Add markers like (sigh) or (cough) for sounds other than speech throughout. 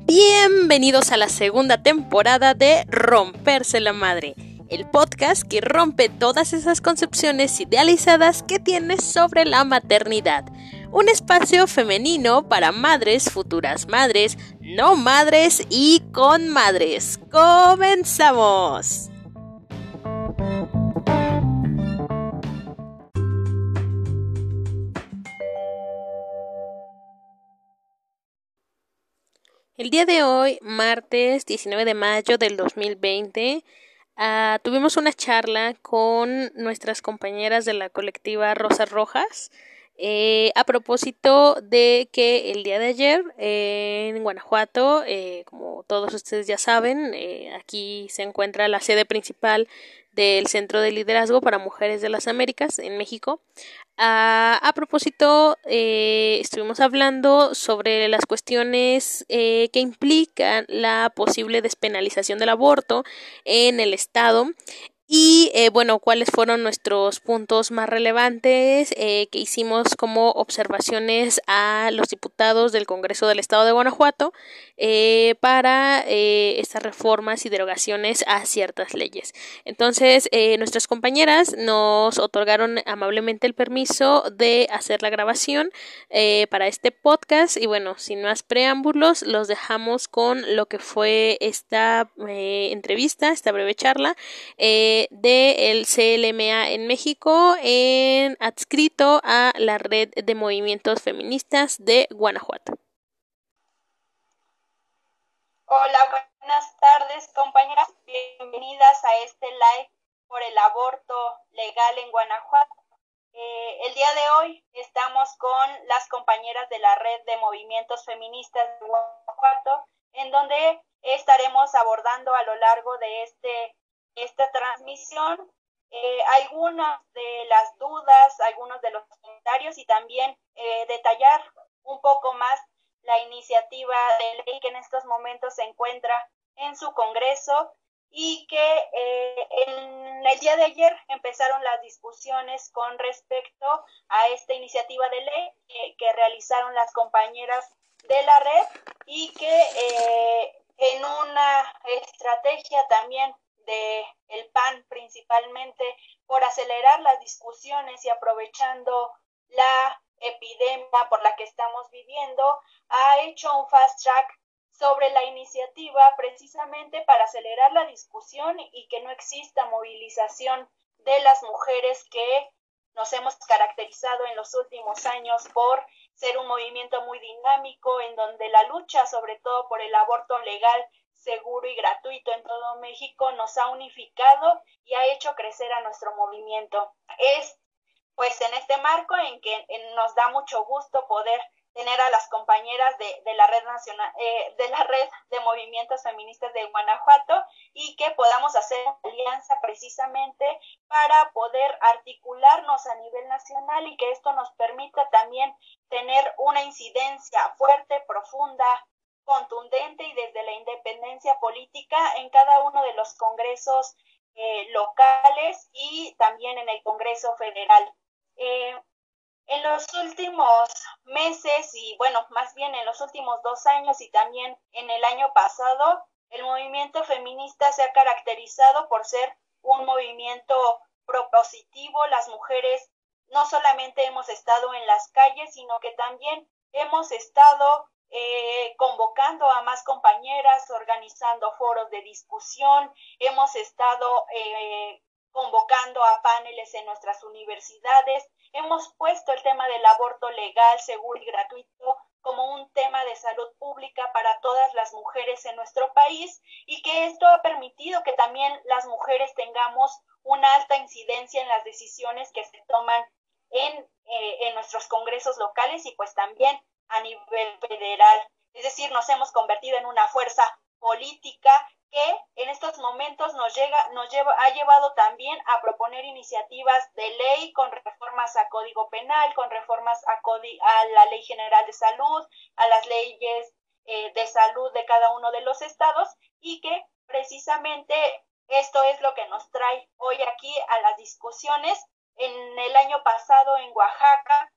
Bienvenidos a la segunda temporada de Romperse la Madre, el podcast que rompe todas esas concepciones idealizadas que tienes sobre la maternidad. Un espacio femenino para madres, futuras madres, no madres y con madres. ¡Comenzamos! El día de hoy, martes 19 de mayo del 2020, ah, tuvimos una charla con nuestras compañeras de la colectiva Rosas Rojas eh, a propósito de que el día de ayer en Guanajuato, eh, como todos ustedes ya saben, eh, aquí se encuentra la sede principal del Centro de Liderazgo para Mujeres de las Américas en México. Ah, a propósito, eh, estuvimos hablando sobre las cuestiones eh, que implican la posible despenalización del aborto en el Estado y eh, bueno, cuáles fueron nuestros puntos más relevantes eh, que hicimos como observaciones a los diputados del Congreso del Estado de Guanajuato eh, para estas reformas y derogaciones a ciertas leyes. Entonces, nuestras compañeras nos otorgaron amablemente el permiso de hacer la grabación para este podcast. Y bueno, sin más preámbulos, los dejamos con lo que fue esta entrevista, esta breve charla del CLMA en México, en adscrito a la red de movimientos feministas de Guanajuato. Hola, buenas tardes compañeras, bienvenidas a este live por el aborto legal en Guanajuato. Eh, el día de hoy estamos con las compañeras de la red de movimientos feministas de Guanajuato, en donde estaremos abordando a lo largo de este esta transmisión, eh, algunas de las dudas, algunos de los comentarios y también eh, detallar un poco más la iniciativa de ley que en estos momentos se encuentra en su Congreso y que eh, en el día de ayer empezaron las discusiones con respecto a esta iniciativa de ley que realizaron las compañeras de la red y que en una estrategia también de el PAN principalmente por acelerar las discusiones y aprovechando la epidemia por la que estamos viviendo, ha hecho un fast track sobre la iniciativa precisamente para acelerar la discusión y que no exista movilización de las mujeres que nos hemos caracterizado en los últimos años por ser un movimiento muy dinámico en donde la lucha sobre todo por el aborto legal seguro y gratuito en todo México nos ha unificado y ha hecho crecer a nuestro movimiento. Es pues en este marco en que nos da mucho gusto poder tener a las compañeras de, de la red nacional eh, de la red de movimientos feministas de Guanajuato y que podamos hacer alianza precisamente para poder articularnos a nivel nacional y que esto nos permita también tener una incidencia fuerte, profunda, contundente y desde la independencia política en cada uno de los congresos eh, locales y también en el Congreso Federal. Eh, en los últimos meses y bueno, más bien en los últimos dos años y también en el año pasado, el movimiento feminista se ha caracterizado por ser un movimiento propositivo. Las mujeres no solamente hemos estado en las calles, sino que también hemos estado eh, convocando a más compañeras, organizando foros de discusión, hemos estado eh, convocando a paneles en nuestras universidades, hemos puesto el tema del aborto legal, seguro y gratuito como un tema de salud pública para todas las mujeres en nuestro país y que esto ha permitido que también las mujeres tengamos una alta incidencia en las decisiones que se toman en, eh, en nuestros congresos locales y pues también a nivel federal. Es decir, nos hemos convertido en una fuerza política que en estos momentos nos llega, nos lleva, ha llevado también a proponer iniciativas de ley con reformas a Código Penal, con reformas a, a la Ley General de Salud, a las leyes eh, de salud de cada uno de los estados y que precisamente esto es lo que nos trae hoy aquí a las discusiones. En el año pasado en Oaxaca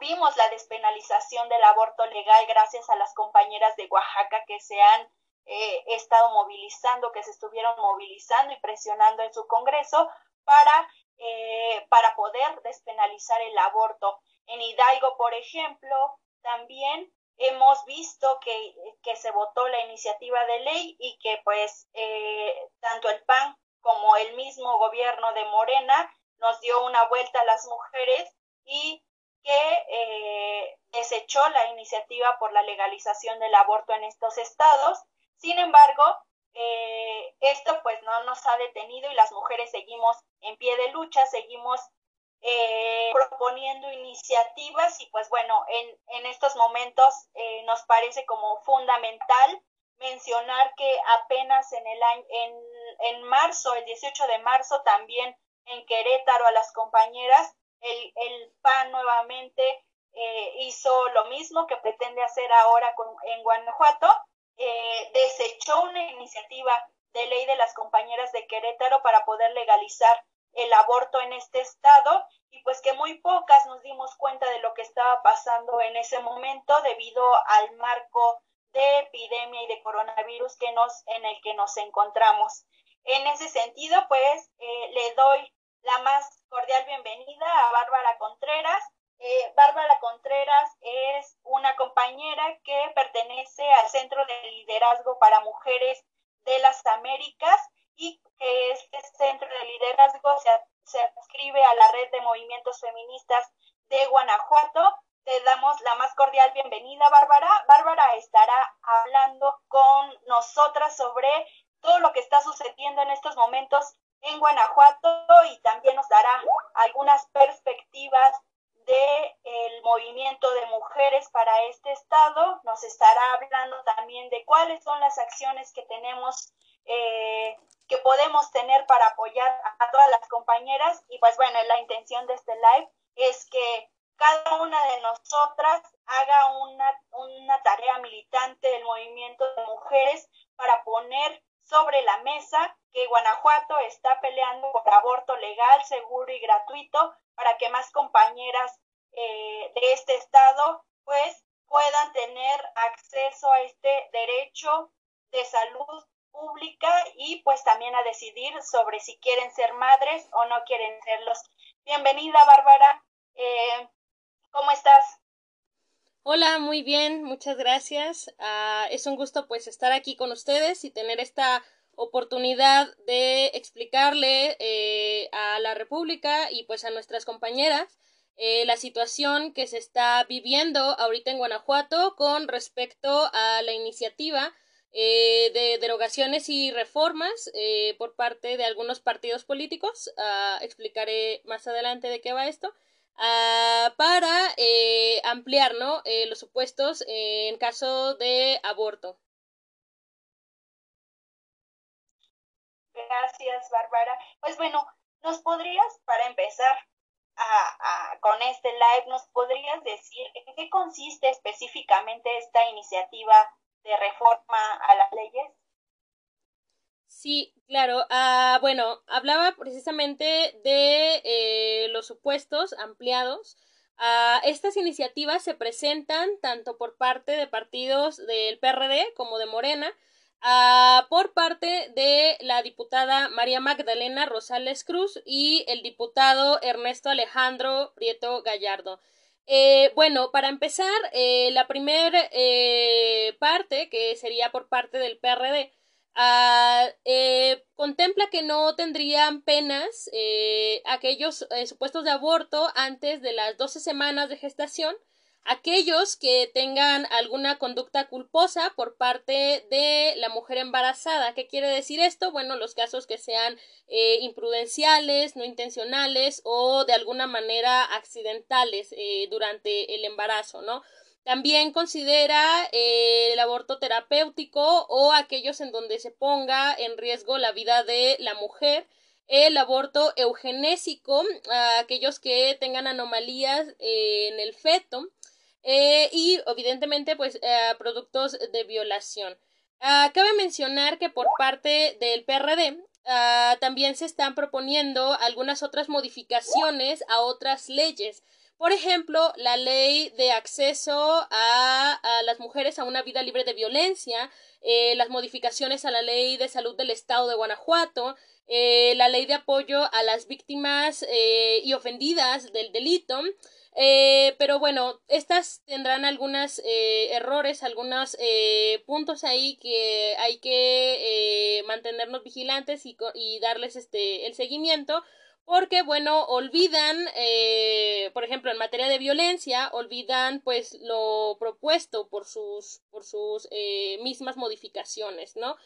vimos la despenalización del aborto legal gracias a las compañeras de Oaxaca que se han eh, estado movilizando, que se estuvieron movilizando y presionando en su Congreso para, eh, para poder despenalizar el aborto. En Hidalgo, por ejemplo, también hemos visto que, que se votó la iniciativa de ley y que pues eh, tanto el PAN como el mismo gobierno de Morena nos dio una vuelta a las mujeres y que eh, desechó la iniciativa por la legalización del aborto en estos estados. Sin embargo, eh, esto pues no nos ha detenido y las mujeres seguimos en pie de lucha, seguimos eh, proponiendo iniciativas y pues bueno, en, en estos momentos eh, nos parece como fundamental mencionar que apenas en el año, en, en marzo, el 18 de marzo también en Querétaro a las compañeras, el, el PAN nuevamente eh, hizo lo mismo que pretende hacer ahora con, en Guanajuato, eh, desechó una iniciativa de ley de las compañeras de Querétaro para poder legalizar el aborto en este estado y pues que muy pocas nos dimos cuenta de lo que estaba pasando en ese momento debido al marco de epidemia y de coronavirus que nos en el que nos encontramos. En ese sentido, pues eh, le doy la más cordial bienvenida a Bárbara Contreras. Eh, Bárbara Contreras es una compañera que pertenece al Centro de Liderazgo para Mujeres de las Américas y que este centro de liderazgo se, se adscribe a la red de movimientos feministas de Guanajuato. Te damos la más cordial bienvenida, Bárbara. Bárbara estará hablando con nosotras sobre todo lo que está sucediendo en estos momentos en Guanajuato y también nos dará algunas perspectivas de el movimiento de mujeres para este estado. Nos estará hablando también de cuáles son las acciones que tenemos eh, que podemos tener para apoyar a todas las compañeras y pues bueno, la intención de este live es que cada una de nosotras haga una, una tarea militante del movimiento de mujeres para poner sobre la mesa que Guanajuato está peleando por aborto legal, seguro y gratuito para que más compañeras eh, de este estado pues puedan tener acceso a este derecho de salud pública y pues también a decidir sobre si quieren ser madres o no quieren serlos. Bienvenida, Bárbara. Eh, ¿Cómo estás? Hola, muy bien, muchas gracias. Uh, es un gusto pues estar aquí con ustedes y tener esta oportunidad de explicarle eh, a la República y pues a nuestras compañeras eh, la situación que se está viviendo ahorita en Guanajuato con respecto a la iniciativa eh, de derogaciones y reformas eh, por parte de algunos partidos políticos. Uh, explicaré más adelante de qué va esto. Uh, para eh, ampliar. Eh, los supuestos en caso de aborto. Gracias, Bárbara. Pues bueno, ¿nos podrías, para empezar con este live, nos podrías decir en qué consiste específicamente esta iniciativa de reforma a las leyes? Sí, claro. Uh, bueno, hablaba precisamente de eh, los supuestos ampliados. Uh, estas iniciativas se presentan tanto por parte de partidos del PRD como de Morena, uh, por parte de la diputada María Magdalena Rosales Cruz y el diputado Ernesto Alejandro Prieto Gallardo. Eh, bueno, para empezar, eh, la primera eh, parte, que sería por parte del PRD, uh, eh, contempla que no tendrían penas eh, aquellos supuestos de aborto antes de las 12 semanas de gestación, aquellos que tengan alguna conducta culposa por parte de la mujer embarazada. ¿Qué quiere decir esto? Bueno, los casos que sean eh, imprudenciales, no intencionales o de alguna manera accidentales eh, durante el embarazo, ¿no? También considera eh, el aborto terapéutico o aquellos en donde se ponga en riesgo la vida de la mujer el aborto eugenésico, aquellos que tengan anomalías eh, en el feto, eh, y evidentemente pues productos de violación. Uh, cabe mencionar que por parte del PRD uh, también se están proponiendo algunas otras modificaciones a otras leyes. Por ejemplo, la ley de acceso a, las mujeres a una vida libre de violencia, eh, las modificaciones a la ley de salud del Estado de Guanajuato, eh, la ley de apoyo a las víctimas eh, y ofendidas del delito. pero bueno, estas tendrán algunos errores, algunos puntos ahí que hay que mantenernos vigilantes y, y darles este el seguimiento porque bueno olvidan eh, por ejemplo en materia de violencia olvidan pues lo propuesto por sus por sus eh, mismas modificaciones no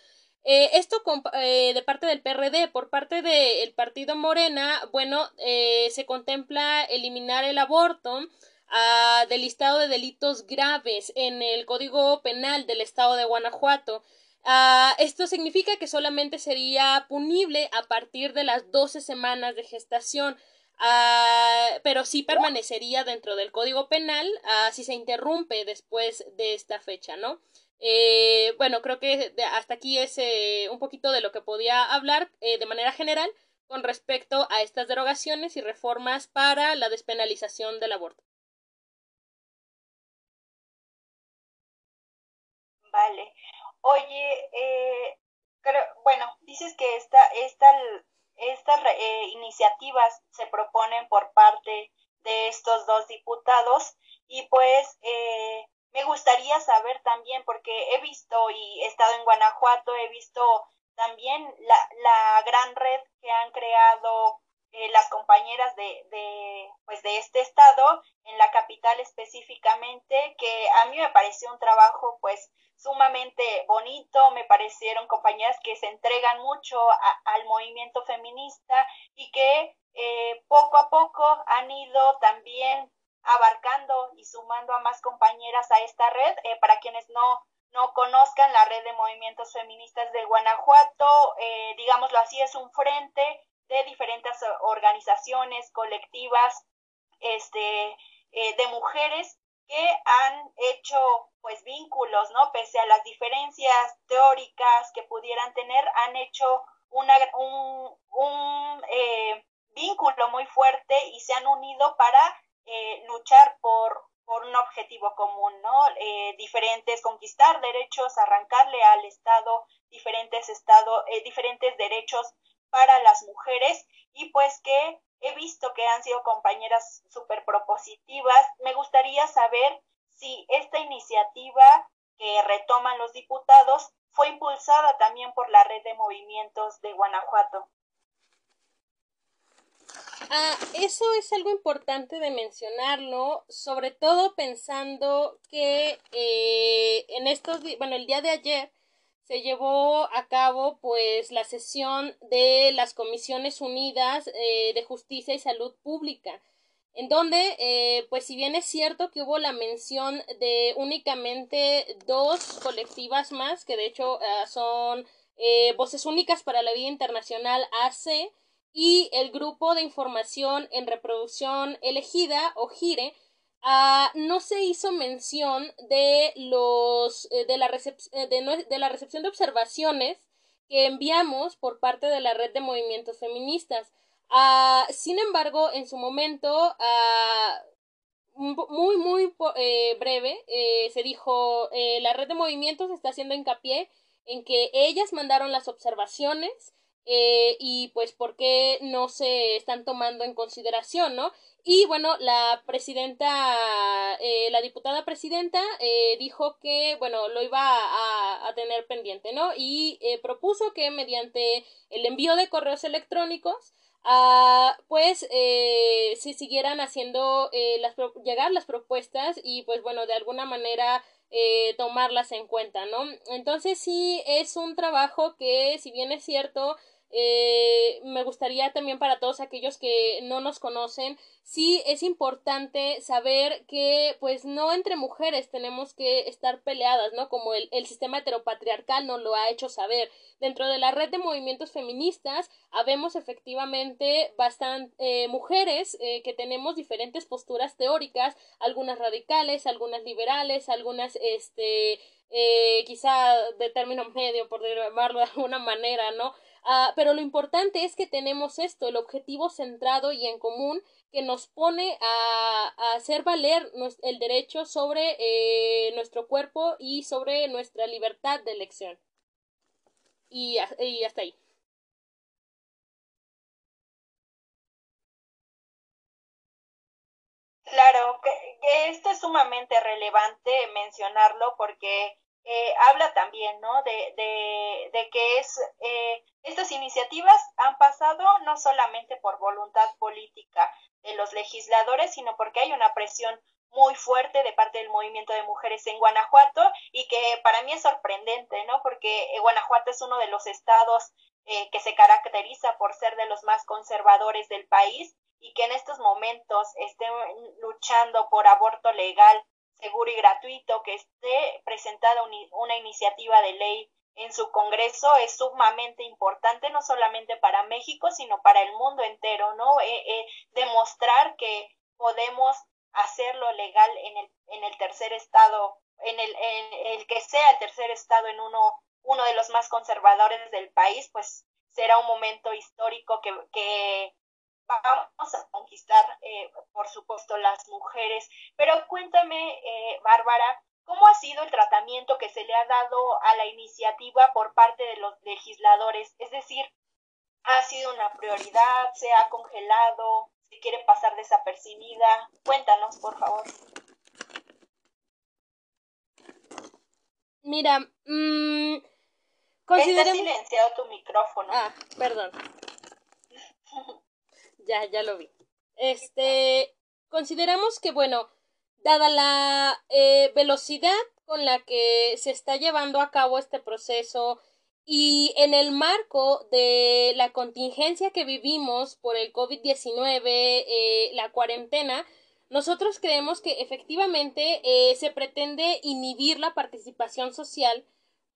eh, esto de parte del PRD por parte del partido Morena bueno se contempla eliminar el aborto ah, del listado de delitos graves en el Código Penal del Estado de Guanajuato Ah, esto significa que solamente sería punible a partir de las 12 semanas de gestación. Ah, pero sí permanecería dentro del Código Penal uh, si se interrumpe después de esta fecha, ¿no? Eh, bueno, creo que hasta aquí es eh, un poquito de lo que podía hablar eh, de manera general con respecto a estas derogaciones y reformas para la despenalización del aborto. Vale. Oye, eh, bueno, dices que esta, esta, estas eh, iniciativas se proponen por parte de estos dos diputados y pues eh, me gustaría saber también, porque he visto y he estado en Guanajuato, he visto también la, la gran red que han creado eh, las compañeras de, de, pues de este estado, en la capital específicamente, que a mí me pareció un trabajo pues sumamente bonito, me parecieron compañeras que se entregan mucho al movimiento feminista y que eh, poco a poco han ido también abarcando y sumando a más compañeras a esta red. Eh, para quienes no, no conozcan, la red de movimientos feministas de Guanajuato, eh, digámoslo así, es un frente de diferentes organizaciones colectivas este, eh, de mujeres que han hecho pues vínculos, ¿no? Pese a las diferencias teóricas que pudieran tener, han hecho una, un, un eh, vínculo muy fuerte y se han unido para eh, luchar por, por un objetivo común, ¿no? diferentes, conquistar derechos, arrancarle al Estado diferentes, estado, diferentes derechos para las mujeres y pues que he visto que han sido compañeras súper propositivas. Me gustaría saber si esta iniciativa que retoman los diputados fue impulsada también por la red de movimientos de Guanajuato. Ah, eso es algo importante de mencionarlo, sobre todo pensando que eh, en estos, bueno, el día de ayer se llevó a cabo pues la sesión de las Comisiones Unidas eh, de Justicia y Salud Pública, en donde eh, pues si bien es cierto que hubo la mención de únicamente dos colectivas más, que de hecho eh, son Voces Únicas para la Vida Internacional AC y el Grupo de Información en Reproducción Elegida o GIRE, Ah, no se hizo mención de los eh, de, la eh, de, la recepción de observaciones que enviamos por parte de la red de movimientos feministas. Ah, sin embargo, en su momento, ah, muy, muy eh, breve, se dijo, la red de movimientos está haciendo hincapié en que ellas mandaron las observaciones y pues por qué no se están tomando en consideración, ¿no? Y bueno, la presidenta, eh, la diputada presidenta eh, dijo que, bueno, lo iba a, a tener pendiente, ¿no? Y eh, propuso que mediante el envío de correos electrónicos, ah, pues eh, se siguieran haciendo eh, las, llegar las propuestas y pues bueno, de alguna manera eh, tomarlas en cuenta, ¿no? Entonces sí es un trabajo que, si bien es cierto, eh, me gustaría también para todos aquellos que no nos conocen, sí es importante saber que pues no entre mujeres tenemos que estar peleadas, ¿no? Como el, el sistema heteropatriarcal nos lo ha hecho saber. Dentro de la red de movimientos feministas habemos efectivamente bastante eh, mujeres eh, que tenemos diferentes posturas teóricas, algunas radicales, algunas liberales, algunas este eh, quizá de término medio, por llamarlo de alguna manera, ¿no? Ah, pero lo importante es que tenemos esto, el objetivo centrado y en común que nos pone a, hacer valer el derecho sobre eh, nuestro cuerpo y sobre nuestra libertad de elección. Y, y hasta ahí. Claro, que, esto es sumamente relevante mencionarlo porque eh, habla también, ¿no? De, de, de que es, eh, estas iniciativas han pasado no solamente por voluntad política de los legisladores, sino porque hay una presión muy fuerte de parte del movimiento de mujeres en Guanajuato y que para mí es sorprendente, ¿no? Porque eh, Guanajuato es uno de los estados que se caracteriza por ser de los más conservadores del país y que en estos momentos estén luchando por aborto legal, y gratuito, que esté presentada una iniciativa de ley en su Congreso es sumamente importante, no solamente para México, sino para el mundo entero, ¿no? Eh, eh, demostrar que podemos hacerlo legal en el, en el tercer estado, en el, en el que sea el tercer estado en uno, uno de los más conservadores del país, pues será un momento histórico que, que vamos a conquistar, eh, por supuesto, las mujeres. Pero cuéntame, eh, Bárbara, ¿cómo ha sido el tratamiento que se le ha dado a la iniciativa por parte de los legisladores? Es decir, ¿ha sido una prioridad? ¿Se ha congelado? ¿Se quiere pasar desapercibida? Cuéntanos, por favor. Mira, mmm, Está silenciado tu micrófono. Ah, perdón. Ya, ya lo vi. Este, consideramos que, bueno, dada la eh, velocidad con la que se está llevando a cabo este proceso y en el marco de la contingencia que vivimos por el COVID-19, eh, la cuarentena, nosotros creemos que efectivamente eh, se pretende inhibir la participación social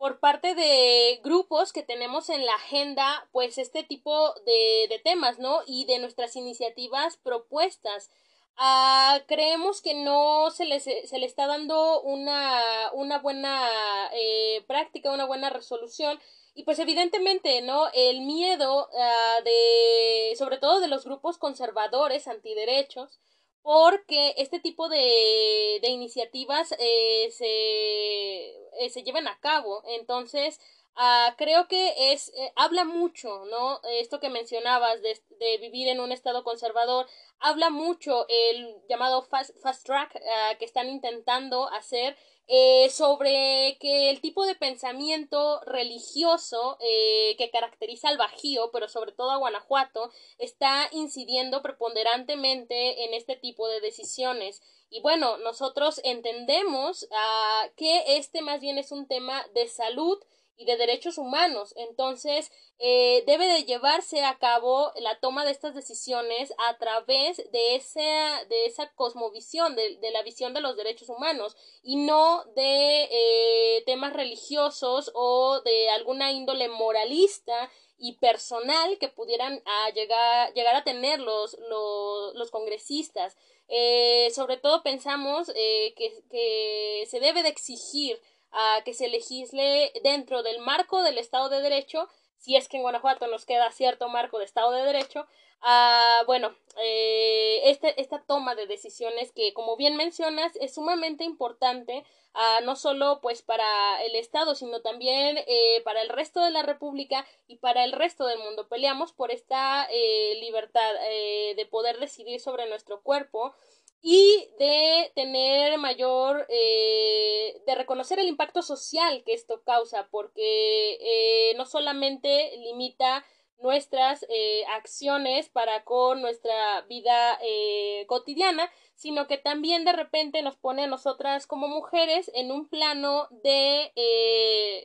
por parte de grupos que tenemos en la agenda, pues este tipo de, de temas, ¿no? Y de nuestras iniciativas propuestas. Ah, creemos que no se le, se le está dando una, una buena eh, práctica, una buena resolución. Y pues evidentemente, ¿no? El miedo ah, de, sobre todo de los grupos conservadores, antiderechos, porque este tipo de, de iniciativas eh, se eh, se lleven a cabo. Entonces, uh, creo que es, eh, habla mucho, ¿no? Esto que mencionabas de, de, vivir en un estado conservador, habla mucho el llamado fast, fast track uh, que están intentando hacer eh, sobre que el tipo de pensamiento religioso eh, que caracteriza al Bajío, pero sobre todo a Guanajuato, está incidiendo preponderantemente en este tipo de decisiones. Y bueno, nosotros entendemos uh, que este más bien es un tema de salud y de derechos humanos. Entonces, eh, debe de llevarse a cabo la toma de estas decisiones a través de esa, de esa cosmovisión, de, de la visión de los derechos humanos y no de eh, temas religiosos o de alguna índole moralista y personal que pudieran a llegar, llegar a tener los, los, los congresistas. Eh, sobre todo pensamos eh, que, que se debe de exigir a que se legisle dentro del marco del Estado de Derecho, si es que en Guanajuato nos queda cierto marco de Estado de Derecho, bueno, eh, este, esta toma de decisiones que, como bien mencionas, es sumamente importante, no solo pues para el Estado, sino también eh, para el resto de la República y para el resto del mundo. Peleamos por esta eh, libertad de poder decidir sobre nuestro cuerpo, y de tener mayor, eh, de reconocer el impacto social que esto causa, porque eh, no solamente limita nuestras eh, acciones para con nuestra vida eh, cotidiana, sino que también de repente nos pone a nosotras como mujeres en un plano de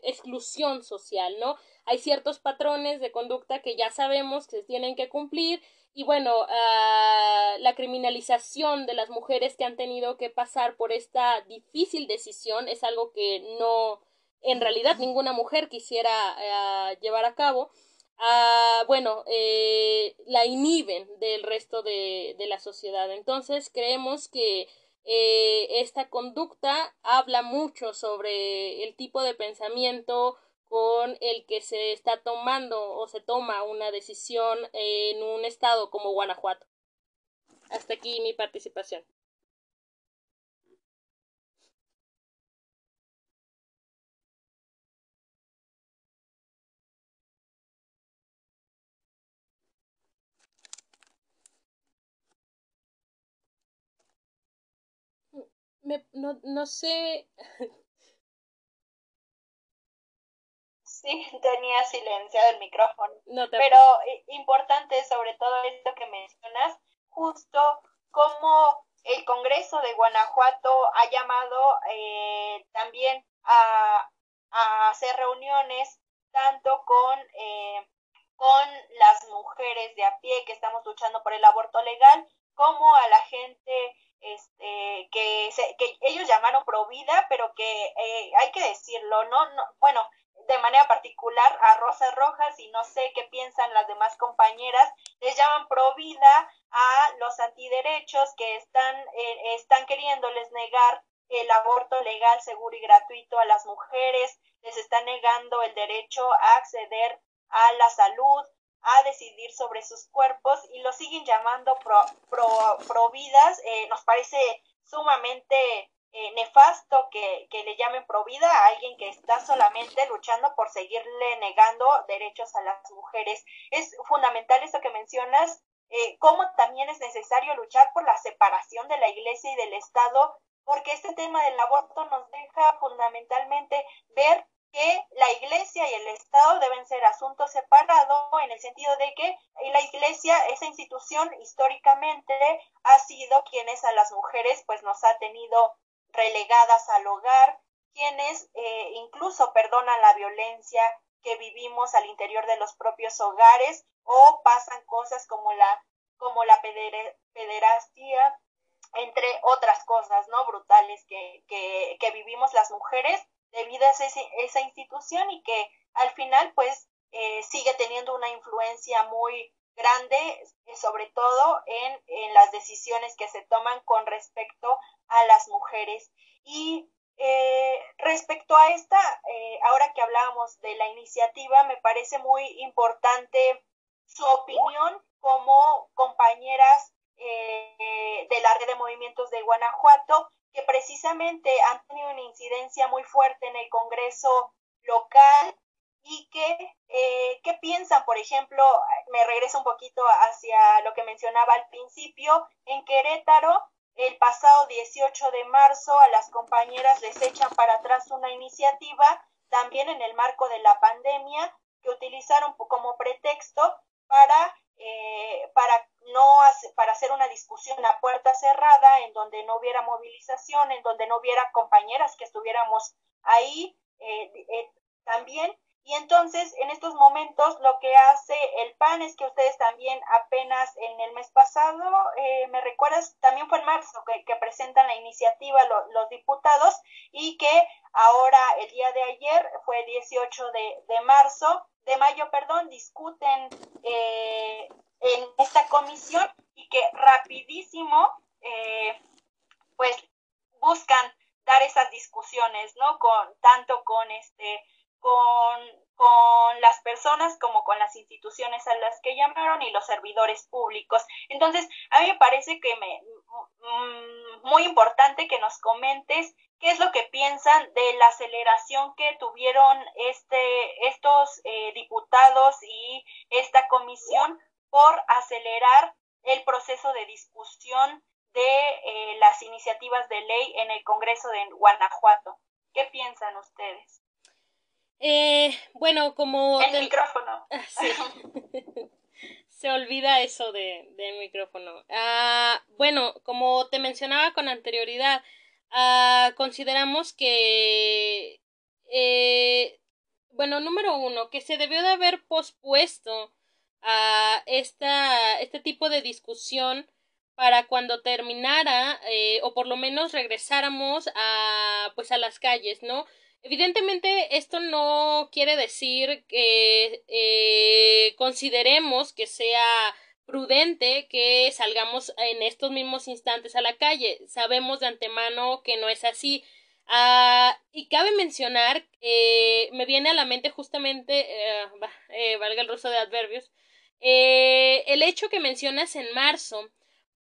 exclusión social, ¿no? Hay ciertos patrones de conducta que ya sabemos que se tienen que cumplir y bueno, uh, la criminalización de las mujeres que han tenido que pasar por esta difícil decisión es algo que no, en realidad ninguna mujer quisiera uh, llevar a cabo. Uh, bueno, eh, la inhiben del resto de, de, la sociedad. Entonces creemos que eh, esta conducta habla mucho sobre el tipo de pensamiento con el que se está tomando o se toma una decisión en un estado como Guanajuato. Hasta aquí mi participación. Me, no, no sé. (laughs) Sí, (laughs) tenía silenciado el micrófono. Pero eh, importante sobre todo esto que mencionas, justo como el Congreso de Guanajuato ha llamado eh, también a, hacer reuniones tanto con, eh, con las mujeres de a pie que estamos luchando por el aborto legal, como a la gente este, que, que ellos llamaron pro vida, pero que eh, hay que decirlo, ¿no? no bueno, de manera particular a Rosa Rojas y no sé qué piensan las demás compañeras, les llaman pro vida a los antiderechos que están, eh, están queriéndoles negar el aborto legal, seguro y gratuito a las mujeres, les están negando el derecho a acceder a la salud, a decidir sobre sus cuerpos y lo siguen llamando pro. Eh, nos parece sumamente eh, nefasto que, que, le llamen provida a alguien que está solamente luchando por seguirle negando derechos a las mujeres. Es fundamental esto que mencionas, eh, cómo también es necesario luchar por la separación de la Iglesia y del Estado, porque este tema del aborto nos deja fundamentalmente ver que la Iglesia y el Estado deben ser asuntos separados en el sentido de que la Iglesia, esa institución históricamente ha sido quienes a las mujeres pues nos ha tenido relegadas al hogar, quienes eh, incluso perdonan la violencia que vivimos al interior de los propios hogares o pasan cosas como la como la pederastia, entre otras cosas, ¿no? Brutales que, que, que vivimos las mujeres debido a esa institución y que al final pues eh, sigue teniendo una influencia muy grande, eh, sobre todo en, en, las decisiones que se toman con respecto a las mujeres. Y eh, respecto a esta, eh, ahora que hablábamos de la iniciativa, me parece muy importante su opinión como compañeras eh, de la red de movimientos de Guanajuato, que precisamente han tenido una incidencia muy fuerte en el Congreso local y que, eh, ¿qué piensan? Por ejemplo, me regreso un poquito hacia lo que mencionaba al principio, en Querétaro, el pasado 18 de marzo a las compañeras les echan para atrás una iniciativa, también en el marco de la pandemia, que utilizaron como pretexto para, eh, para, no para hacer una discusión a puerta cerrada, en donde no hubiera movilización, en donde no hubiera compañeras que estuviéramos ahí eh, eh, también y entonces, en estos momentos, lo que hace el PAN es que ustedes también apenas en el mes pasado, eh, me recuerdas, también fue en marzo que, presentan la iniciativa los diputados y que ahora, el día de ayer, fue 18 de, de marzo, de mayo, perdón, discuten eh, en esta comisión y que rapidísimo, eh, pues, buscan dar esas discusiones, ¿no? Con, tanto con este con, las personas como con las instituciones a las que llamaron y los servidores públicos. Entonces, a mí me parece que me, mm, muy importante que nos comentes qué es lo que piensan de la aceleración que tuvieron este, estos eh, diputados y esta comisión por acelerar el proceso de discusión de eh, las iniciativas de ley en el Congreso de Guanajuato. ¿Qué piensan ustedes? Eh, bueno, como... El micrófono. Ah, sí. (laughs) Se olvida eso de, del micrófono. Ah, bueno, como te mencionaba con anterioridad, ah, consideramos que... Eh, bueno, número uno, que se debió de haber pospuesto a esta, este tipo de discusión para cuando terminara eh, o por lo menos regresáramos a pues a las calles, ¿no? Evidentemente, esto no quiere decir que eh, consideremos que sea prudente que salgamos en estos mismos instantes a la calle. Sabemos de antemano que no es así. Ah, y cabe mencionar, eh, me viene a la mente justamente, eh, eh, valga el ruso de adverbios, el hecho que mencionas en marzo,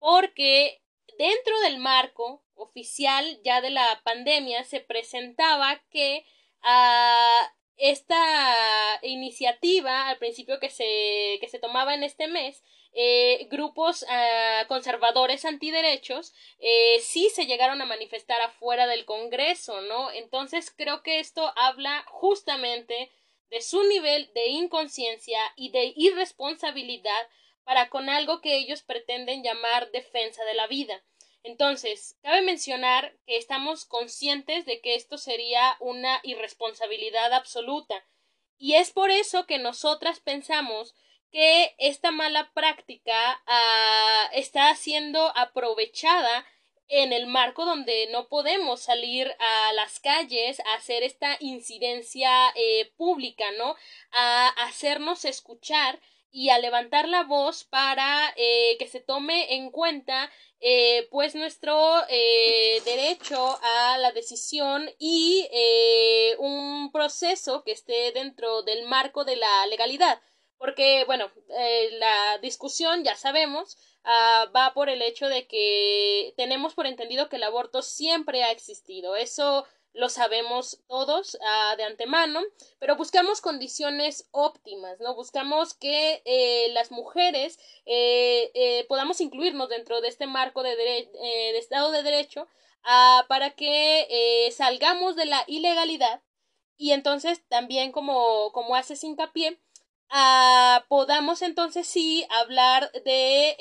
porque dentro del marco oficial ya de la pandemia se presentaba que ah, esta iniciativa al principio que se, que se tomaba en este mes eh, grupos ah, conservadores antiderechos eh, sí se llegaron a manifestar afuera del Congreso, ¿no? Entonces creo que esto habla justamente de su nivel de inconsciencia y de irresponsabilidad para con algo que ellos pretenden llamar defensa de la vida. Entonces, cabe mencionar que estamos conscientes de que esto sería una irresponsabilidad absoluta. Y es por eso que nosotras pensamos que esta mala práctica ah, está siendo aprovechada en el marco donde no podemos salir a las calles a hacer esta incidencia eh, pública, ¿no? A hacernos escuchar y a levantar la voz para eh, que se tome en cuenta eh, pues nuestro eh, derecho a la decisión y un proceso que esté dentro del marco de la legalidad. Porque bueno la discusión ya sabemos ah, va por el hecho de que tenemos por entendido que el aborto siempre ha existido. Eso lo sabemos todos ah, de antemano, pero buscamos condiciones óptimas, ¿no? Buscamos que eh, las mujeres eh, eh, podamos incluirnos dentro de este marco de, de Estado de Derecho ah, para que salgamos de la ilegalidad y entonces también como, como haces hincapié, ah, podamos entonces sí hablar de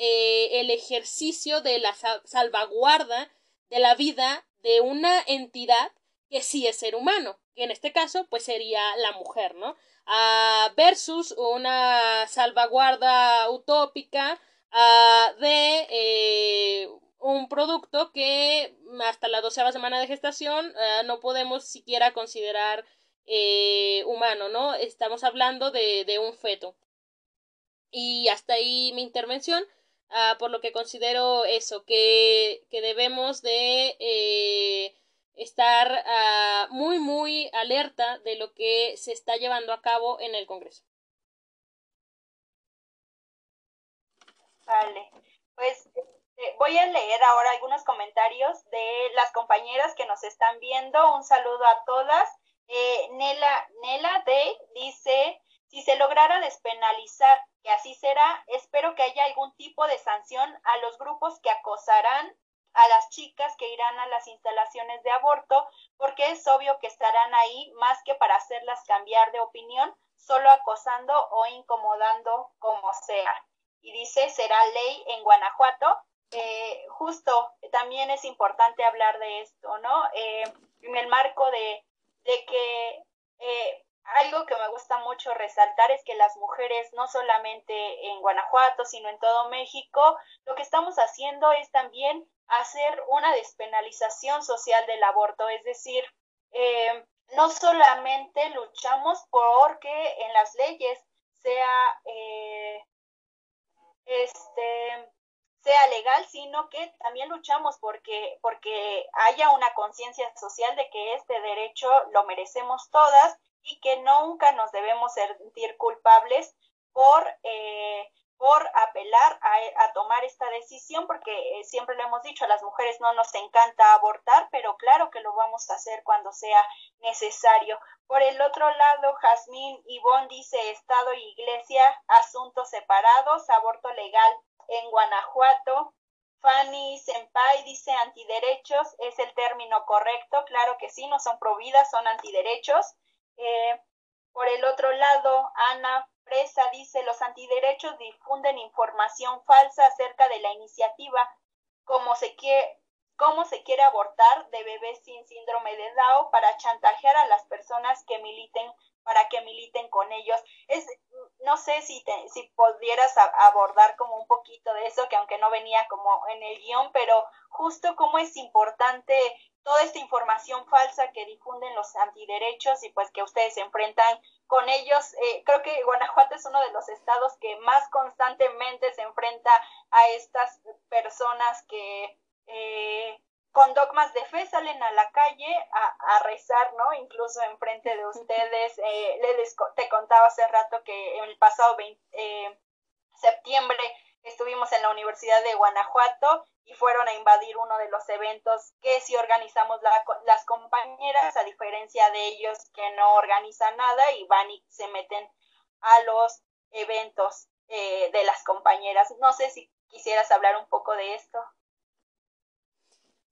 el ejercicio de la salvaguarda de la vida de una entidad que sí es ser humano, que en este caso pues sería la mujer, ¿no? Ah, versus una salvaguarda utópica ah, de eh, un producto que hasta la doceava semana de gestación ah, no podemos siquiera considerar eh, humano, ¿no? Estamos hablando de, de, un feto. Y hasta ahí mi intervención, por lo que considero eso, que, que debemos de eh, estar uh, muy, muy alerta de lo que se está llevando a cabo en el Congreso. Vale, pues eh, voy a leer ahora algunos comentarios de las compañeras que nos están viendo. Un saludo a todas. Eh, Nela, Nela Day dice, si se lograra despenalizar, que así será, espero que haya algún tipo de sanción a los grupos que acosarán a las chicas que irán a las instalaciones de aborto, porque es obvio que estarán ahí más que para hacerlas cambiar de opinión, solo acosando o incomodando como sea. Y dice, será ley en Guanajuato. Eh, justo, también es importante hablar de esto, ¿no? Eh, en el marco de, de que eh, algo que me gusta mucho resaltar es que las mujeres, no solamente en Guanajuato, sino en todo México, lo que estamos haciendo es también hacer una despenalización social del aborto, es decir, eh, no solamente luchamos porque en las leyes sea eh, este sea legal, sino que también luchamos porque, porque haya una conciencia social de que este derecho lo merecemos todas y que nunca nos debemos sentir culpables por, eh, por apelar a, tomar esta decisión, porque eh, siempre le hemos dicho, a las mujeres no nos encanta abortar, pero claro que lo vamos a hacer cuando sea necesario. Por el otro lado, Jazmín Ivón dice Estado y Iglesia, asuntos separados, aborto legal en Guanajuato. Fanny Senpai dice antiderechos, es el término correcto, claro que sí, no son providas, son antiderechos. Eh, por el otro lado, Ana Presa dice, los antiderechos difunden información falsa acerca de la iniciativa, como se quiere, cómo se quiere abortar de bebés sin síndrome de Down para chantajear a las personas que militen para que militen con ellos. Es, no sé si, te, si pudieras abordar como un poquito de eso, que aunque no venía como en el guion, pero justo cómo es importante toda esta información falsa que difunden los antiderechos y pues que ustedes se enfrentan con ellos. Eh, creo que Guanajuato es uno de los estados que más constantemente se enfrenta a estas personas que, eh, con dogmas de fe salen a la calle a, rezar, ¿no? Incluso enfrente de ustedes. Eh, les, te contaba hace rato que el pasado eh, septiembre estuvimos en la Universidad de Guanajuato y fueron a invadir uno de los eventos que sí organizamos las compañeras, a diferencia de ellos que no organizan nada y van y se meten a los eventos eh, de las compañeras. No sé si quisieras hablar un poco de esto.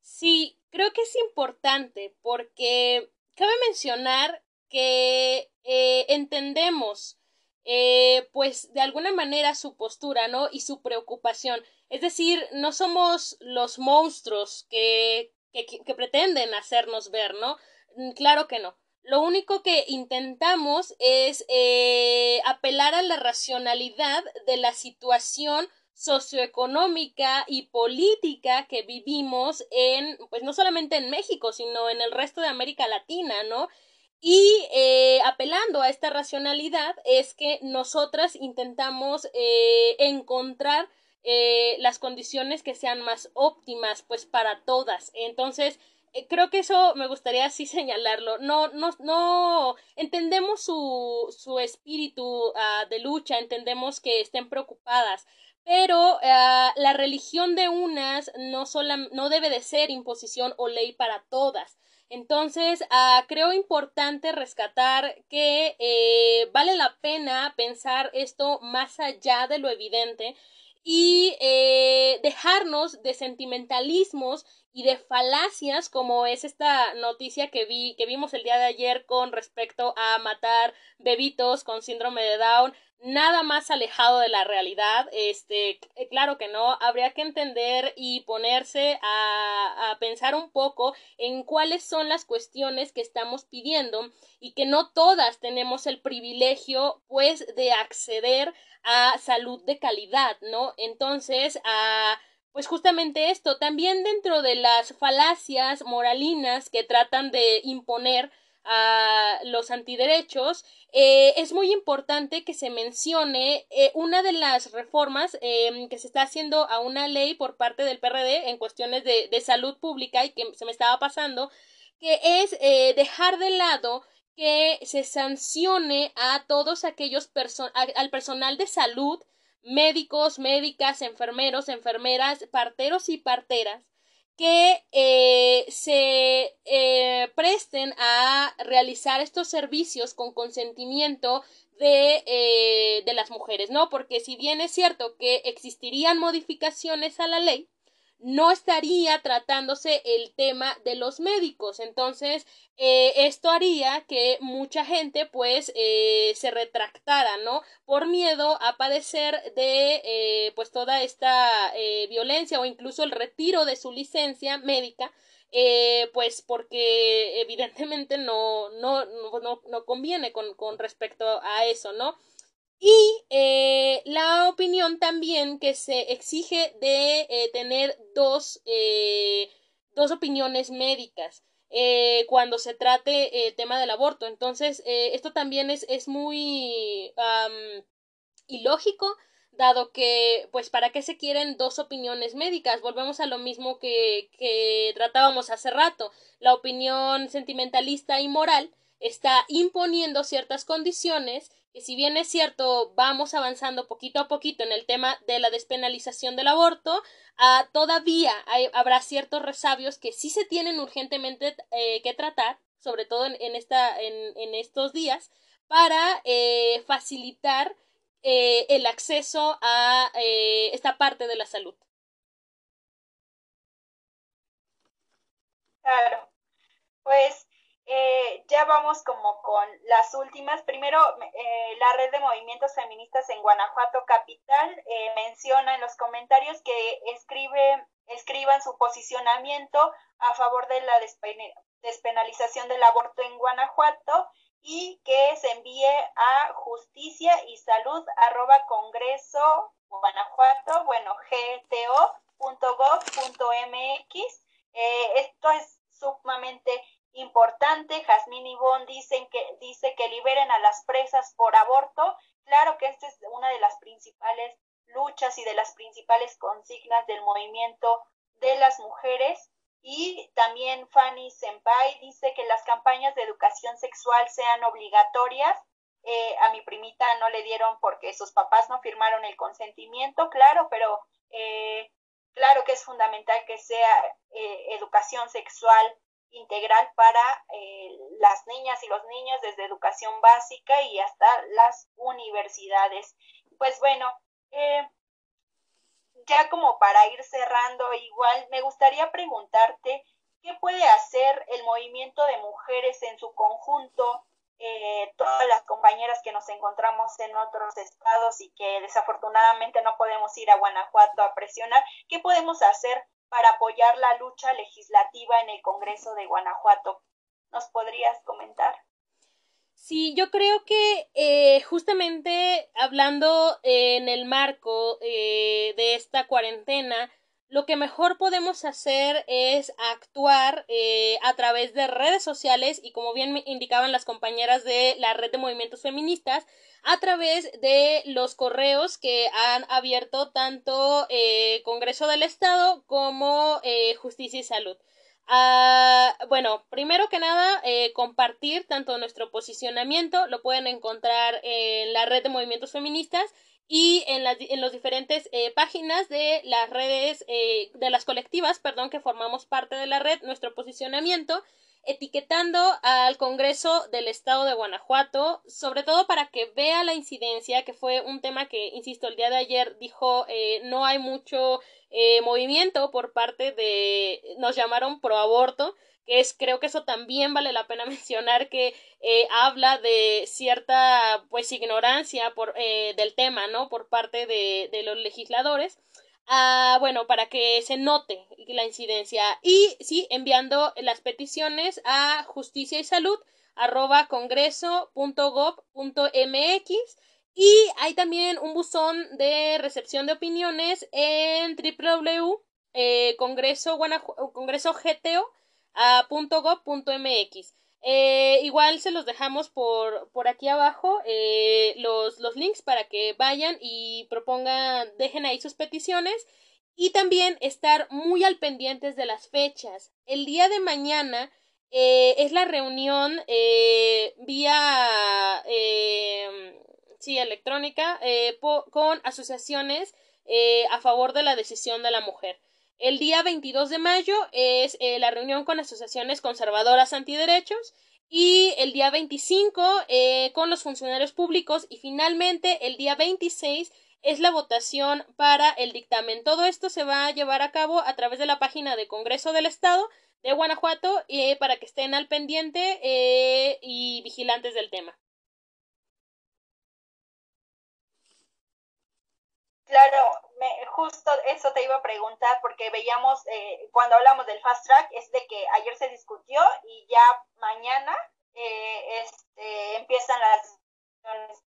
Sí, creo que es importante porque cabe mencionar que eh, entendemos eh, pues de alguna manera su postura, ¿no? Y su preocupación. Es decir, no somos los monstruos que, pretenden hacernos ver, ¿no? Mm, claro que no. Lo único que intentamos es eh, apelar a la racionalidad de la situación socioeconómica y política que vivimos en, pues no solamente en México, sino en el resto de América Latina, ¿no? Y eh, apelando a esta racionalidad es que nosotras intentamos eh, encontrar eh, las condiciones que sean más óptimas pues para todas. Entonces, creo que eso me gustaría así (laughs) señalarlo. No, no, no entendemos su, su espíritu uh, de lucha, entendemos que estén preocupadas, pero uh, la religión de unas no, sola, no debe de ser imposición o ley para todas. Entonces, uh, creo importante rescatar que eh, vale la pena pensar esto más allá de lo evidente y eh, dejarnos de sentimentalismos y de falacias como es esta noticia que vi que vimos el día de ayer con respecto a matar bebitos con síndrome de Down nada más alejado de la realidad. Este, eh, claro que no, habría que entender y ponerse a, a, pensar un poco en cuáles son las cuestiones que estamos pidiendo y que no todas tenemos el privilegio, pues, de acceder a salud de calidad, ¿no? Entonces, a pues justamente esto, también dentro de las falacias moralinas que tratan de imponer a los antiderechos, eh, es muy importante que se mencione eh, una de las reformas eh, que se está haciendo a una ley por parte del PRD en cuestiones de, de salud pública y que se me estaba pasando, que es eh, dejar de lado que se sancione a todos aquellos al personal de salud, médicos, médicas, enfermeros, enfermeras, parteros y parteras, que eh, se eh, presten a realizar estos servicios con consentimiento de, eh, de las mujeres, ¿no? Porque si bien es cierto que existirían modificaciones a la ley, no estaría tratándose el tema de los médicos. Entonces, eh, esto haría que mucha gente pues eh, se retractara, ¿no? Por miedo a padecer de eh, pues toda esta eh, violencia o incluso el retiro de su licencia médica. Eh, pues porque evidentemente no, no, no, no conviene con, con respecto a eso, ¿no? Y eh, la opinión también que se exige de eh, tener dos, eh, dos opiniones médicas cuando se trate el tema del aborto. Entonces, esto también es, es muy ilógico, dado que, pues, ¿para qué se quieren dos opiniones médicas? Volvemos a lo mismo que, que tratábamos hace rato. La opinión sentimentalista y moral está imponiendo ciertas condiciones que si bien es cierto vamos avanzando poquito a poquito en el tema de la despenalización del aborto, uh, todavía habrá ciertos resabios que sí se tienen urgentemente eh, que tratar, sobre todo en, estos días, para eh, facilitar eh, el acceso a eh, esta parte de la salud. Claro, pues eh, ya vamos como con las últimas. Primero, eh, la red de movimientos feministas en Guanajuato Capital eh, menciona en los comentarios que escribe, escriban su posicionamiento a favor de la despenalización del aborto en Guanajuato y que se envíe a justicia y salud arroba congreso guanajuato, bueno, gto.gov.mx. Eh, esto es sumamente importante. Jazmín dice que liberen a las presas por aborto. Claro que esta es una de las principales luchas y de las principales consignas del movimiento de las mujeres. Y también Fanny Senpai dice que las campañas de educación sexual sean obligatorias. Eh, a mi primita no le dieron porque sus papás no firmaron el consentimiento, claro, pero eh, claro que es fundamental que sea eh, educación sexual integral para las niñas y los niños desde educación básica y hasta las universidades. Pues bueno, ya como para ir cerrando, igual me gustaría preguntarte qué puede hacer el movimiento de mujeres en su conjunto, eh, todas las compañeras que nos encontramos en otros estados y que desafortunadamente no podemos ir a Guanajuato a presionar, ¿qué podemos hacer para apoyar la lucha legislativa en el Congreso de Guanajuato? ¿Nos podrías comentar? Sí, yo creo que eh, justamente hablando en el marco eh, de esta cuarentena, lo que mejor podemos hacer es actuar eh, a través de redes sociales y como bien me indicaban las compañeras de la red de movimientos feministas, a través de los correos que han abierto tanto Congreso del Estado como Justicia y Salud. Ah, bueno, primero que nada, eh, compartir tanto nuestro posicionamiento, lo pueden encontrar en la red de movimientos feministas y en las en los diferentes eh, páginas de las redes eh, de las colectivas, perdón, que formamos parte de la red, nuestro posicionamiento etiquetando al Congreso del Estado de Guanajuato, sobre todo para que vea la incidencia, que fue un tema que, insisto, el día de ayer dijo eh, no hay mucho eh, movimiento por parte de, nos llamaron pro aborto, que es, creo que eso también vale la pena (laughs) mencionar que eh, habla de cierta, pues, ignorancia por, del tema, ¿no? Por parte de, de los legisladores. Ah, bueno, para que se note la incidencia. Y sí, enviando las peticiones a justicia y salud arroba congreso.gov.mx y hay también un buzón de recepción de opiniones en www.congresogto.gov.mx. Eh, igual se los dejamos por, por aquí abajo eh, los, los links para que vayan y propongan, dejen ahí sus peticiones y también estar muy al pendientes de las fechas. El día de mañana eh, es la reunión eh, vía eh, sí, electrónica eh, con asociaciones eh, a favor de la decisión de la mujer. El día 22 de mayo es eh, la reunión con asociaciones conservadoras antiderechos y el día 25 eh, con los funcionarios públicos y finalmente el día 26 es la votación para el dictamen. Todo esto se va a llevar a cabo a través de la página de Congreso del Estado de Guanajuato eh, para que estén al pendiente eh, y vigilantes del tema. Claro, me, justo eso te iba a preguntar porque veíamos eh, cuando hablamos del fast track es de que ayer se discutió y ya mañana eh, este, empiezan las reuniones.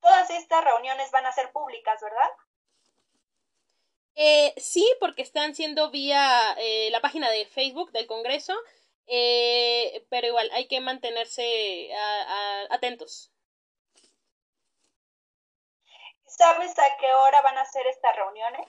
Todas estas reuniones van a ser públicas, ¿verdad? Eh, sí, porque están siendo vía eh, la página de Facebook del Congreso, eh, pero igual hay que mantenerse atentos. ¿Sabes a qué hora van a ser estas reuniones?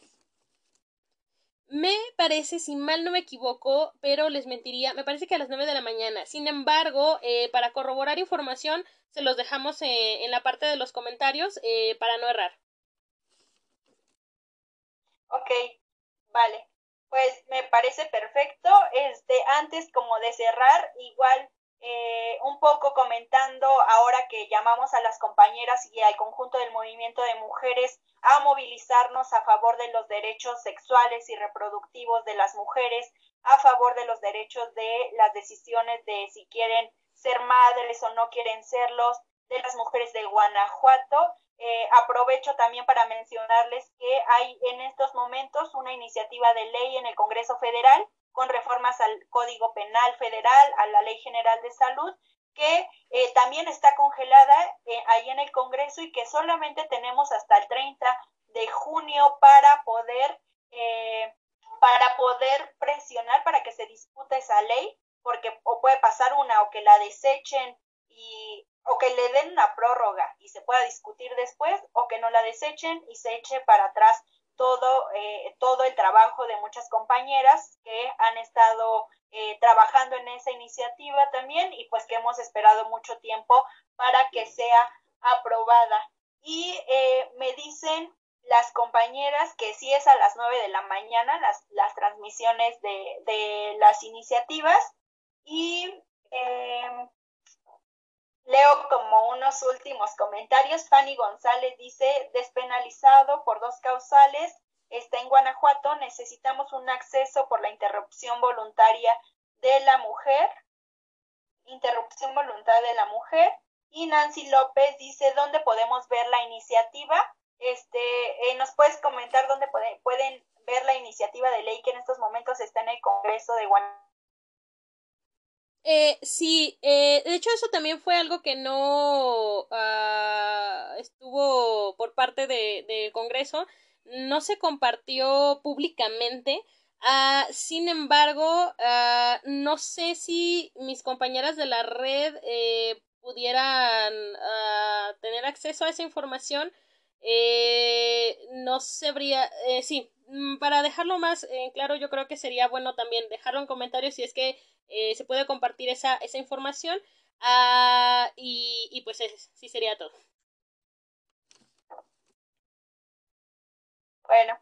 Me parece, si mal no me equivoco, pero les mentiría, me parece que a las nueve de la mañana. Sin embargo, eh, para corroborar información, se los dejamos eh, en la parte de los comentarios eh, para no errar. Ok, vale. Pues me parece perfecto. Este, antes como de cerrar, igual eh, un poco comentando ahora que llamamos a las compañeras y al conjunto del movimiento de mujeres a movilizarnos a favor de los derechos sexuales y reproductivos de las mujeres, a favor de los derechos de las decisiones de si quieren ser madres o no quieren serlos, de las mujeres de Guanajuato. Eh, aprovecho también para mencionarles que hay en estos momentos una iniciativa de ley en el Congreso Federal con reformas al Código Penal Federal, a la Ley General de Salud, que eh, también está congelada eh, ahí en el Congreso y que solamente tenemos hasta el 30 de junio para poder eh, para poder presionar para que se discuta esa ley, porque o puede pasar una o que la desechen y o que le den una prórroga y se pueda discutir después o que no la desechen y se eche para atrás todo, eh, todo el trabajo de muchas compañeras que han estado eh, trabajando en esa iniciativa también y pues que hemos esperado mucho tiempo para que sea aprobada. Y eh, me dicen las compañeras que sí es a las nueve de la mañana las, las transmisiones de, de las iniciativas y eh, Leo como unos últimos comentarios. Fanny González dice, por dos causales, está en Guanajuato, necesitamos un acceso por la interrupción voluntaria de la mujer, interrupción voluntaria de la mujer. Y Nancy López dice, ¿dónde podemos ver la iniciativa? Este, eh, ¿Nos puedes comentar dónde pueden ver la iniciativa de ley que en estos momentos está en el Congreso de Guanajuato? Eh, sí, eh, de hecho eso también fue algo que no uh, estuvo por parte del de Congreso, no se compartió públicamente. Uh, sin embargo, uh, no sé si mis compañeras de la red eh, pudieran tener acceso a esa información. Eh, no sabría, eh, sí, mm, para dejarlo más claro, yo creo que sería bueno también dejarlo en comentarios si es que eh, se puede compartir esa, esa información uh, y, y, pues es, sí sería todo. Bueno,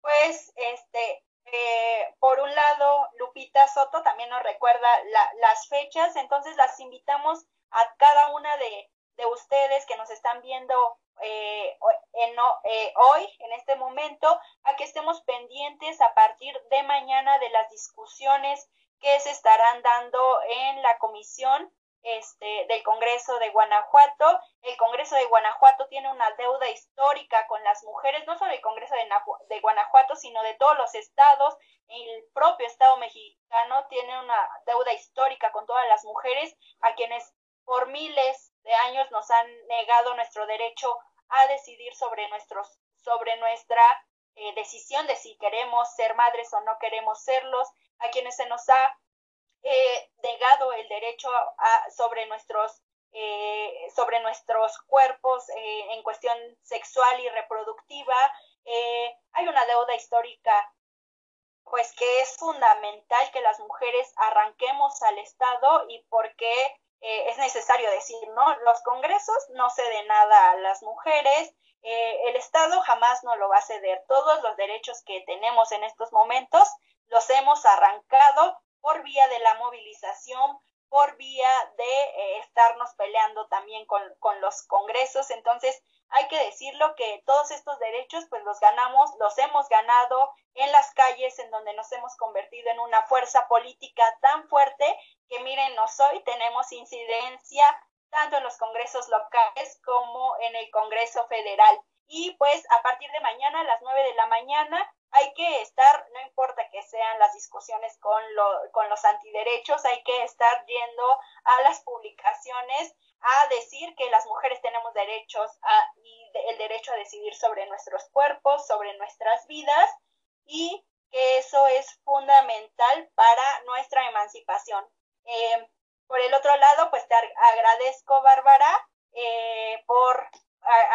pues este, eh, por un lado, Lupita Soto también nos recuerda la, las fechas, entonces las invitamos a cada una de, de ustedes que nos están viendo eh, en, eh, hoy, en este momento, a que estemos pendientes a partir de mañana de las discusiones que se estarán dando en la comisión este, del Congreso de Guanajuato. El Congreso de Guanajuato tiene una deuda histórica con las mujeres, no solo el Congreso de, de Guanajuato, sino de todos los estados. El propio Estado mexicano tiene una deuda histórica con todas las mujeres, a quienes por miles de años nos han negado nuestro derecho a decidir sobre nuestros, sobre nuestra eh, decisión de si queremos ser madres o no queremos serlos, a quienes se nos ha eh, negado el derecho a, sobre nuestros eh, sobre nuestros cuerpos en cuestión sexual y reproductiva. Hay una deuda histórica pues que es fundamental que las mujeres arranquemos al Estado y porque eh, es necesario decir, ¿no? Los congresos no ceden nada a las mujeres, eh, el Estado jamás no lo va a ceder. Todos los derechos que tenemos en estos momentos los hemos arrancado por vía de la movilización, por vía de eh, estarnos peleando también con, con, los congresos. Entonces, hay que decirlo que todos estos derechos, pues los ganamos, los hemos ganado en las calles, en donde nos hemos convertido en una fuerza política tan fuerte que mírenos hoy, tenemos incidencia tanto en los congresos locales como en el Congreso Federal. Y pues a partir de mañana a las nueve de la mañana hay que estar, no importa que sean las discusiones con, lo, con los antiderechos, hay que estar yendo a las publicaciones a decir que las mujeres tenemos derechos a, y el derecho a decidir sobre nuestros cuerpos, sobre nuestras vidas y que eso es fundamental para nuestra emancipación. Eh, por el otro lado, pues te agradezco, Bárbara, eh, por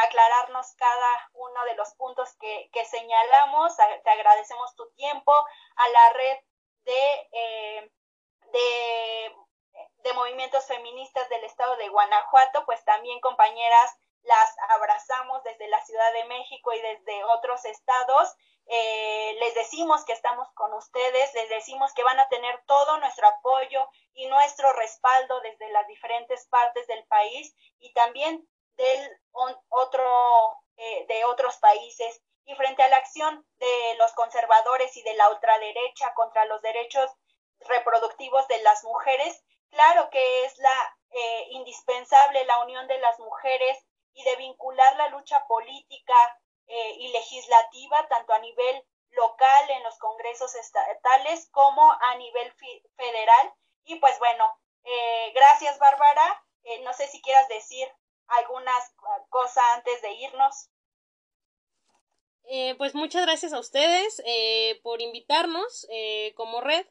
aclararnos cada uno de los puntos que, que señalamos. Te agradecemos tu tiempo a la red de, eh, de, de movimientos feministas del estado de Guanajuato, pues también compañeras las abrazamos desde la Ciudad de México y desde otros estados. Eh, les decimos que estamos con ustedes, les decimos que van a tener todo nuestro apoyo y nuestro respaldo desde las diferentes partes del país y también del otro, eh, de otros países y frente a la acción de los conservadores y de la ultraderecha contra los derechos reproductivos de las mujeres, claro que es la eh, indispensable la unión de las mujeres y de vincular la lucha política eh, y legislativa tanto a nivel local en los congresos estatales como a nivel federal. Y pues bueno, eh, gracias Bárbara. Eh, no sé si quieras decir algunas cosas antes de irnos. Eh, pues muchas gracias a ustedes eh, por invitarnos eh, como red.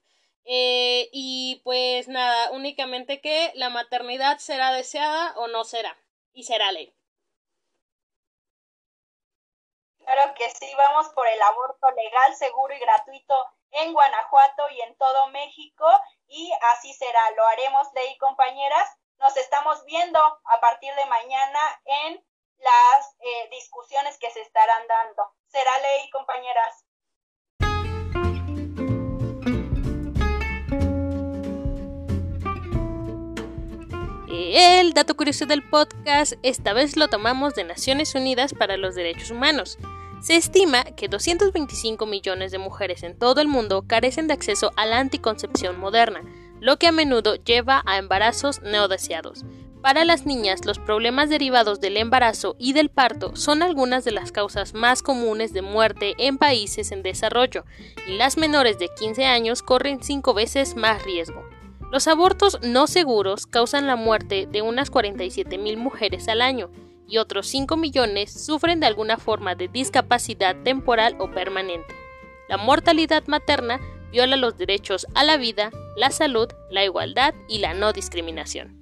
y pues nada, únicamente que la maternidad será deseada o no será. Y será ley. Claro que sí, vamos por el aborto legal, seguro y gratuito en Guanajuato y en todo México y así será, lo haremos, Ley compañeras. Nos estamos viendo a partir de mañana en las eh, discusiones que se estarán dando. Será ley, compañeras. El dato curioso del podcast esta vez lo tomamos de Naciones Unidas para los Derechos Humanos. Se estima que 225 millones de mujeres en todo el mundo carecen de acceso a la anticoncepción moderna, lo que a menudo lleva a embarazos no deseados. Para las niñas, los problemas derivados del embarazo y del parto son algunas de las causas más comunes de muerte en países en desarrollo, y las menores de 15 años corren cinco veces más riesgo. Los abortos no seguros causan la muerte de unas 47.000 mujeres al año, y otros 5 millones sufren de alguna forma de discapacidad temporal o permanente. La mortalidad materna viola los derechos a la vida, la salud, la igualdad y la no discriminación.